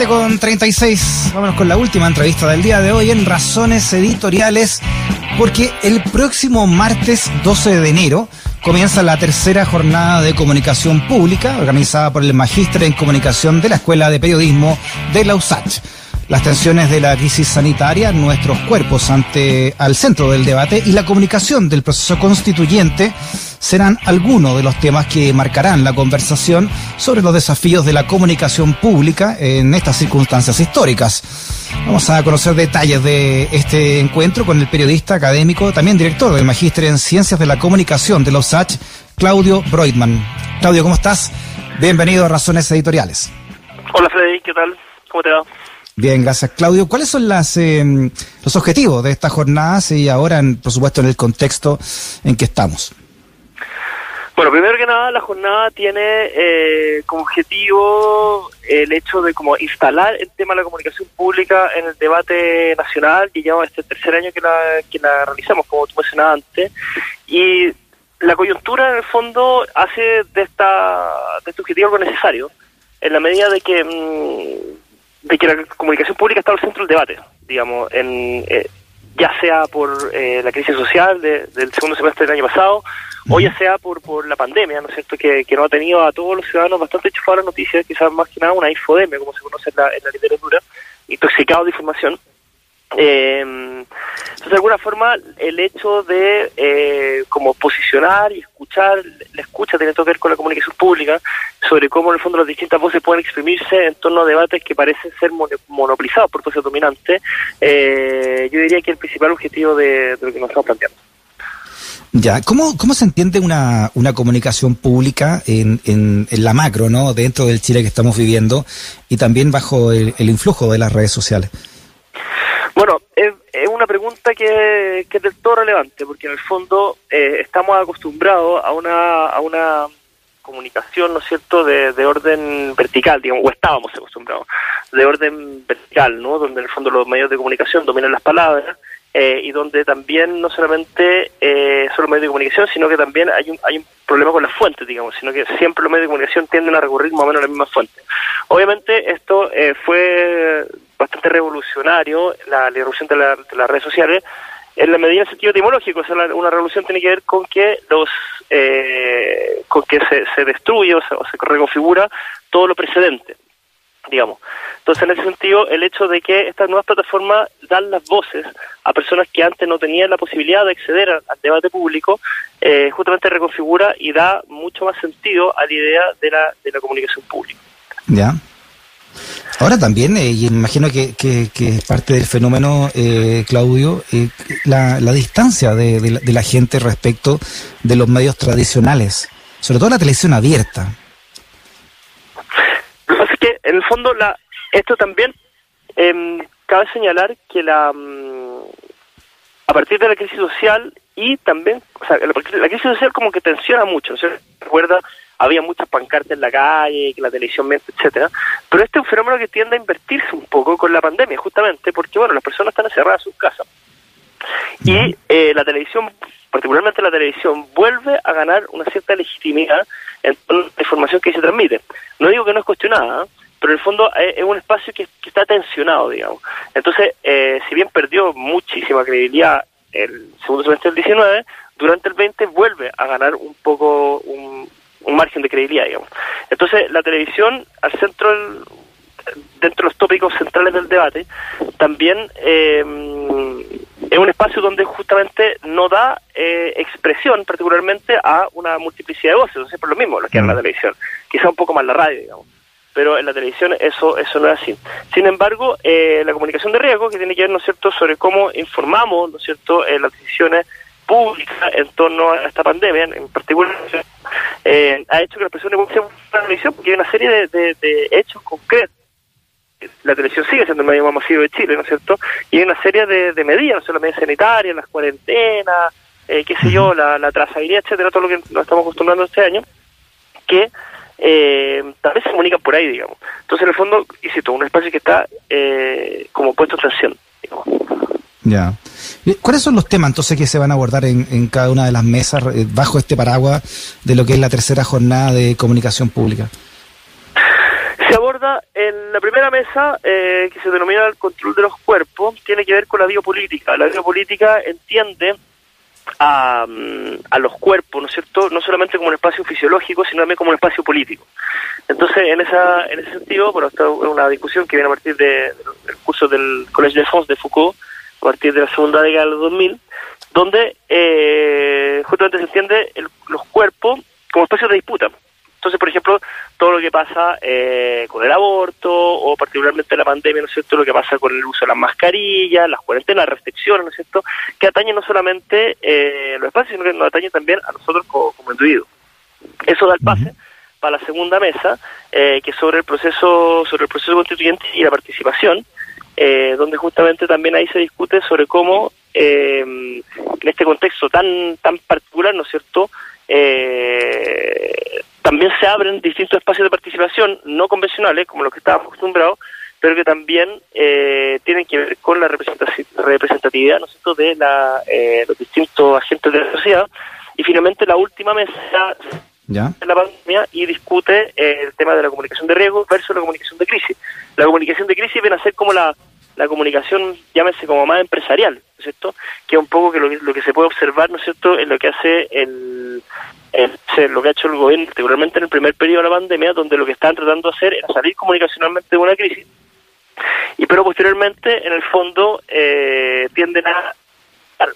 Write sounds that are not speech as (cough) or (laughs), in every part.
7 con 36. Vámonos con la última entrevista del día de hoy en Razones Editoriales, porque el próximo martes 12 de enero comienza la tercera jornada de comunicación pública organizada por el Magíster en Comunicación de la Escuela de Periodismo de la USACH las tensiones de la crisis sanitaria, nuestros cuerpos ante al centro del debate y la comunicación del proceso constituyente serán algunos de los temas que marcarán la conversación sobre los desafíos de la comunicación pública en estas circunstancias históricas. Vamos a conocer detalles de este encuentro con el periodista académico, también director del Magíster en Ciencias de la Comunicación de los USACH, Claudio Broidman. Claudio, ¿cómo estás? Bienvenido a Razones Editoriales. Hola Freddy, ¿qué tal? ¿Cómo te va? Bien, gracias Claudio. ¿Cuáles son las, eh, los objetivos de estas jornadas y ahora, por supuesto, en el contexto en que estamos? Bueno, primero que nada, la jornada tiene eh, como objetivo el hecho de como instalar el tema de la comunicación pública en el debate nacional, que lleva este tercer año que la, que la realizamos, como tú mencionabas antes, y la coyuntura en el fondo hace de, esta, de este objetivo algo necesario, en la medida de que... Mm, de que la comunicación pública está al centro del debate, digamos, en, eh, ya sea por eh, la crisis social del segundo semestre del año pasado, o ya sea por, por la pandemia, ¿no es cierto?, que, que no ha tenido a todos los ciudadanos bastante chufados las noticias, quizás más que nada una infodemia, como se conoce en la, en la literatura, intoxicado de información, eh, entonces, de alguna forma, el hecho de eh, como posicionar y escuchar, la escucha tiene que ver con la comunicación pública, sobre cómo en el fondo las distintas voces pueden exprimirse en torno a debates que parecen ser monopolizados por voces dominantes, eh, yo diría que el principal objetivo de, lo que nos estamos planteando. Ya, ¿cómo, cómo se entiende una, una comunicación pública en, en, la macro, ¿no? dentro del Chile que estamos viviendo y también bajo el influjo de las redes sociales? Bueno, es, una pregunta que, es del todo relevante, porque en el fondo eh, estamos acostumbrados a una, a una comunicación, ¿no es cierto?, de, de orden vertical, digamos, o estábamos acostumbrados, de orden vertical, ¿no?, donde en el fondo los medios de comunicación dominan las palabras, eh, y donde también no solamente eh, son los medios de comunicación, sino que también hay un, hay un problema con las fuentes, digamos, sino que siempre los medios de comunicación tienden a recurrir más o menos a la misma fuente. Obviamente esto eh, fue bastante revolucionario, la, la irrupción de, las redes sociales, en la medida en sentido etimológico, o una revolución tiene que ver con que los eh, con que se, se destruye o se, o se reconfigura todo lo precedente digamos. Entonces, en ese sentido, el hecho de que estas nuevas plataformas dan las voces a personas que antes no tenían la posibilidad de acceder al, debate público, eh, justamente reconfigura y da mucho más sentido a la idea de la, de la comunicación pública. Ya. Ahora también, eh, y imagino que, que, es parte del fenómeno, eh, Claudio, la, la, distancia de, de, la, gente respecto de los medios tradicionales, sobre todo la televisión abierta en el fondo, la, esto también eh, cabe señalar que la mm, a partir de la crisis social y también, o sea, la, crisis social como que tensiona mucho, ¿se recuerda? Había muchas pancartas en la calle, que la televisión miente, etcétera, pero este es un fenómeno que tiende a invertirse un poco con la pandemia, justamente porque, bueno, las personas están encerradas en sus casas. Y eh, la televisión, particularmente la televisión, vuelve a ganar una cierta legitimidad en la información que se transmite. No digo que no es cuestionada, pero en el fondo eh, es, un espacio que, está tensionado, digamos. Entonces, eh, si bien perdió muchísima credibilidad el segundo semestre del 19, durante el 20 vuelve a ganar un poco un, margen de credibilidad, digamos. Entonces, la televisión, al centro, dentro de los tópicos centrales del debate, también eh, es un espacio donde justamente no da expresión particularmente a una multiplicidad de voces, es siempre lo mismo, lo que es la televisión, quizá un poco más la radio, digamos pero en la televisión eso eso no es así. Sin embargo, eh, la comunicación de riesgo, que tiene que ver, ¿no es cierto?, sobre cómo informamos, ¿no es cierto?, eh, las decisiones públicas en torno a esta pandemia, en particular, eh, ha hecho que las personas puedan la televisión porque hay una serie de, de, hechos concretos la televisión sigue siendo el medio más masivo de Chile, ¿no es cierto? Y hay una serie de, de medidas, no solo las medidas sanitarias, las cuarentenas, eh, qué sé yo, la, la trazabilidad, etcétera, todo lo que nos estamos acostumbrando este año, que eh, tal vez se comunican por ahí, digamos. Entonces, en el fondo, todo un espacio que está eh, como puesto en tensión, Ya. ¿Cuáles son los temas entonces que se van a abordar en, cada una de las mesas eh, bajo este paraguas de lo que es la tercera jornada de comunicación pública? Se aborda en la primera mesa, eh, que se denomina el control de los cuerpos, tiene que ver con la biopolítica. La biopolítica entiende a, mm, a, los cuerpos, ¿no es cierto? No solamente como un espacio fisiológico, sino también como un espacio político. Entonces, en esa en ese sentido, bueno, esta es una discusión que viene a partir de, del curso del Collège de France de Foucault, a partir de la segunda década del 2000, donde eh, justamente se entiende el, los cuerpos como espacios de disputa. Entonces, por ejemplo, todo lo que pasa eh, con el aborto o particularmente la pandemia, ¿no es cierto? Lo que pasa con el uso de las mascarillas, las cuarentenas, las restricciones, ¿no es cierto? Que atañen no solamente eh, los espacios, sino que nos atañen también a nosotros como, como individuos. Eso da el pase para la segunda mesa, eh, que es sobre el proceso, sobre el proceso constituyente y la participación, eh, donde justamente también ahí se discute sobre cómo eh, en este contexto tan tan particular, ¿no es cierto? Eh, también se abren distintos espacios de participación no convencionales, como los que estábamos acostumbrados, pero que también eh, tienen que ver con la representatividad ¿no es cierto? de la, eh, los distintos agentes de la sociedad. Y finalmente la última mesa ¿Ya? la pandemia y discute eh, el tema de la comunicación de riesgo versus la comunicación de crisis. La comunicación de crisis viene a ser como la, la comunicación, llámese como más empresarial, ¿no es cierto? Que es un poco que lo, lo que se puede observar, ¿no es cierto?, en lo que hace el, el, lo que ha hecho el gobierno, particularmente en el primer periodo de la pandemia, donde lo que estaban tratando de hacer era salir comunicacionalmente de una crisis, y pero posteriormente, en el fondo, eh, tienden a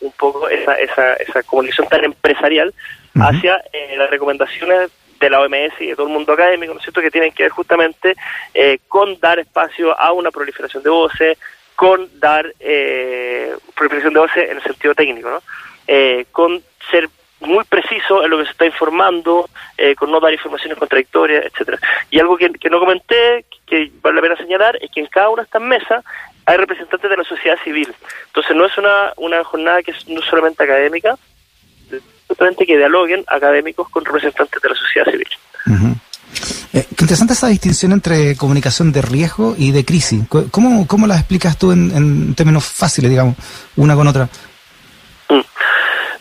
un poco esa, esa, esa comunicación tan empresarial hacia eh, las recomendaciones de la OMS y de todo el mundo académico, ¿no es cierto?, que tienen que ver justamente eh, con dar espacio a una proliferación de voces, con dar eh, proliferación de voces en el sentido técnico. Eh, con ser muy preciso en lo que se está informando, eh, con no dar informaciones contradictorias, etcétera. Y algo que, que no comenté, que vale la pena señalar, es que en cada una de estas mesas hay representantes de la sociedad civil. Entonces no es una, una jornada que es no solamente académica, justamente que dialoguen académicos con representantes de la sociedad civil. Uh -huh. eh, qué interesante esa distinción entre comunicación de riesgo y de crisis. ¿Cómo, cómo la explicas tú en, en términos fáciles, digamos, una con otra? Mm.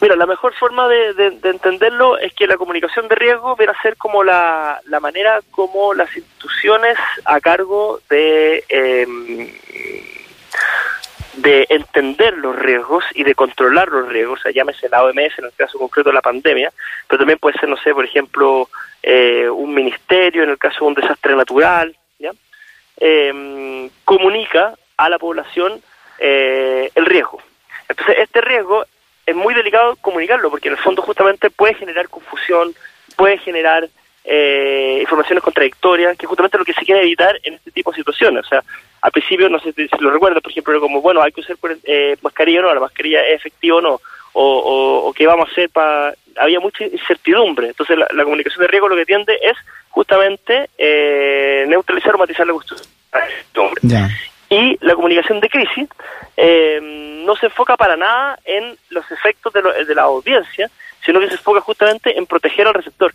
Mira, la mejor forma de, de, de, entenderlo es que la comunicación de riesgo viene a ser como la, la manera como las instituciones a cargo de eh, de entender los riesgos y de controlar los riesgos, o sea, llámese la OMS en el caso concreto de la pandemia, pero también puede ser, no sé, por ejemplo, eh, un ministerio en el caso de un desastre natural, ¿ya? Eh, comunica a la población eh, el riesgo. Entonces, este riesgo es muy delicado comunicarlo, porque en el fondo justamente puede generar confusión, puede generar eh, informaciones contradictorias, que justamente es lo que se quiere evitar en este tipo de situaciones. O sea, al principio, no sé si lo recuerdo, por ejemplo, como, bueno, hay que usar eh, mascarilla o no, la mascarilla es efectiva o no, o, o, o qué vamos a hacer para... Había mucha incertidumbre. Entonces, la, la, comunicación de riesgo lo que tiende es justamente eh, neutralizar o matizar la incertidumbre. Yeah. Y la comunicación de crisis eh, no se enfoca para nada en los efectos de, lo, de la audiencia, sino que se enfoca justamente en proteger al receptor.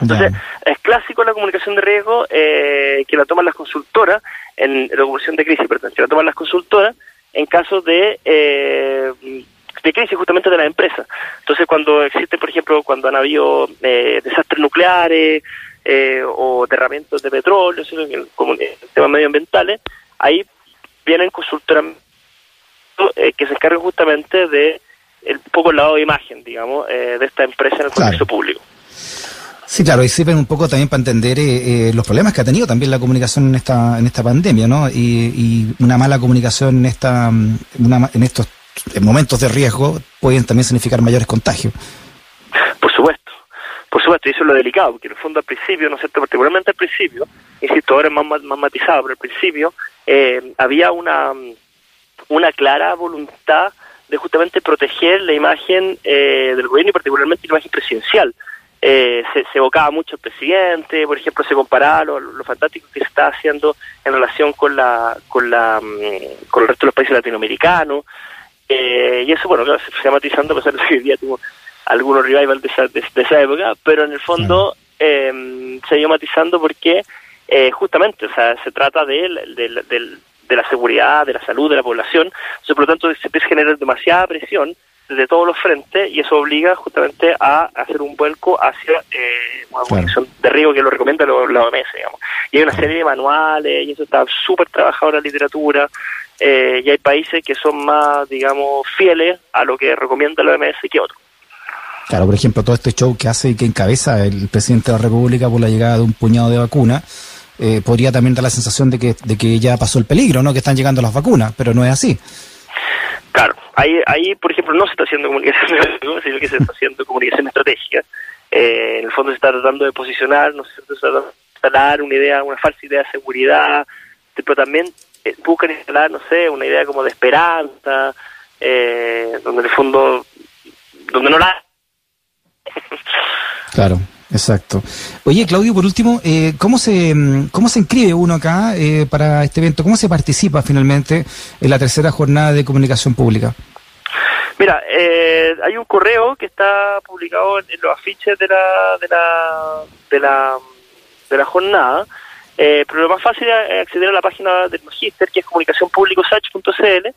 Entonces, yeah. es clásico la comunicación de riesgo eh, que la toman las consultoras, en la comunicación de crisis, perdón, que la toman las consultoras en casos de, eh, de crisis justamente de las empresas. Entonces, cuando existe, por ejemplo, cuando han habido eh, desastres nucleares eh, o derramientos de petróleo, como en temas medioambientales, ahí vienen consultoras eh, que se encargan justamente de el poco el lado de imagen, digamos, de esta empresa en el contexto claro. público. Sí, claro, y sirven un poco también para entender eh, eh, los problemas que ha tenido también la comunicación en esta en esta pandemia, ¿no? Y, una mala comunicación en esta una, en estos momentos de riesgo pueden también significar mayores contagios. Por supuesto, por supuesto, y eso es lo delicado, porque en el fondo al principio, ¿no es cierto? Particularmente al principio, insisto, ahora es más, más, más matizado, pero al principio eh, había una una clara voluntad de justamente proteger la imagen eh, del gobierno y particularmente la imagen presidencial. Eh, se, se, evocaba mucho el presidente, por ejemplo, se comparaba lo, lo, fantástico que se está haciendo en relación con la con la um, con el resto de los países latinoamericanos. Eh, y eso bueno claro, se fue matizando a pesar de que hoy día tuvo algunos revivals de esa, de, de esa época, pero en el fondo eh, se ido matizando porque eh, justamente, o sea, se trata de, de, de, de, la seguridad, de la salud de la población, entonces, por lo tanto se empieza a generar demasiada presión desde todos los frentes y eso obliga justamente a hacer un vuelco hacia eh, una comunicación de riesgo que lo recomienda la OMS, digamos. Y hay una serie de manuales y eso está súper trabajado en la literatura eh, y hay países que son más, digamos, fieles a lo que recomienda la OMS que otros. Claro, por ejemplo, todo este show que hace y que encabeza el presidente de la República por la llegada de un puñado de vacunas, eh, podría también dar la sensación de que, de que ya pasó el peligro, ¿no? Que están llegando las vacunas, pero no es así. Ahí, ahí por ejemplo, no se está haciendo comunicación, (laughs) sino que se está haciendo comunicación estratégica. Eh, en el fondo se está tratando de posicionar, no sé, se está tratando de instalar una idea, una falsa idea de seguridad, pero también eh, buscan instalar, no sé, una idea como de esperanza, eh, donde en el fondo, donde no la... claro. Exacto. Oye, Claudio, por último, eh, ¿cómo, se, mm, ¿cómo se inscribe uno acá eh, para este evento? ¿Cómo se participa finalmente en la tercera jornada de comunicación pública? Mira, eh, hay un correo que está publicado en, los afiches de la, de la, de la, de la jornada, pero lo más fácil es acceder a la página del Magister, que es comunicacionpublicosach.cl,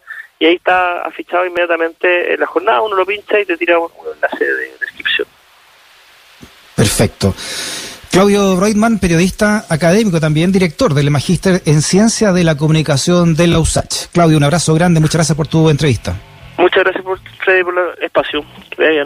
y ahí está afichado inmediatamente la jornada, uno lo pincha y te tira un, enlace de descripción. Perfecto. Claudio Breitman, periodista académico también, director del Magíster en Ciencia de la Comunicación de la USACH. Claudio, un abrazo grande, muchas gracias por tu entrevista. Muchas gracias por, por el espacio. Que bien.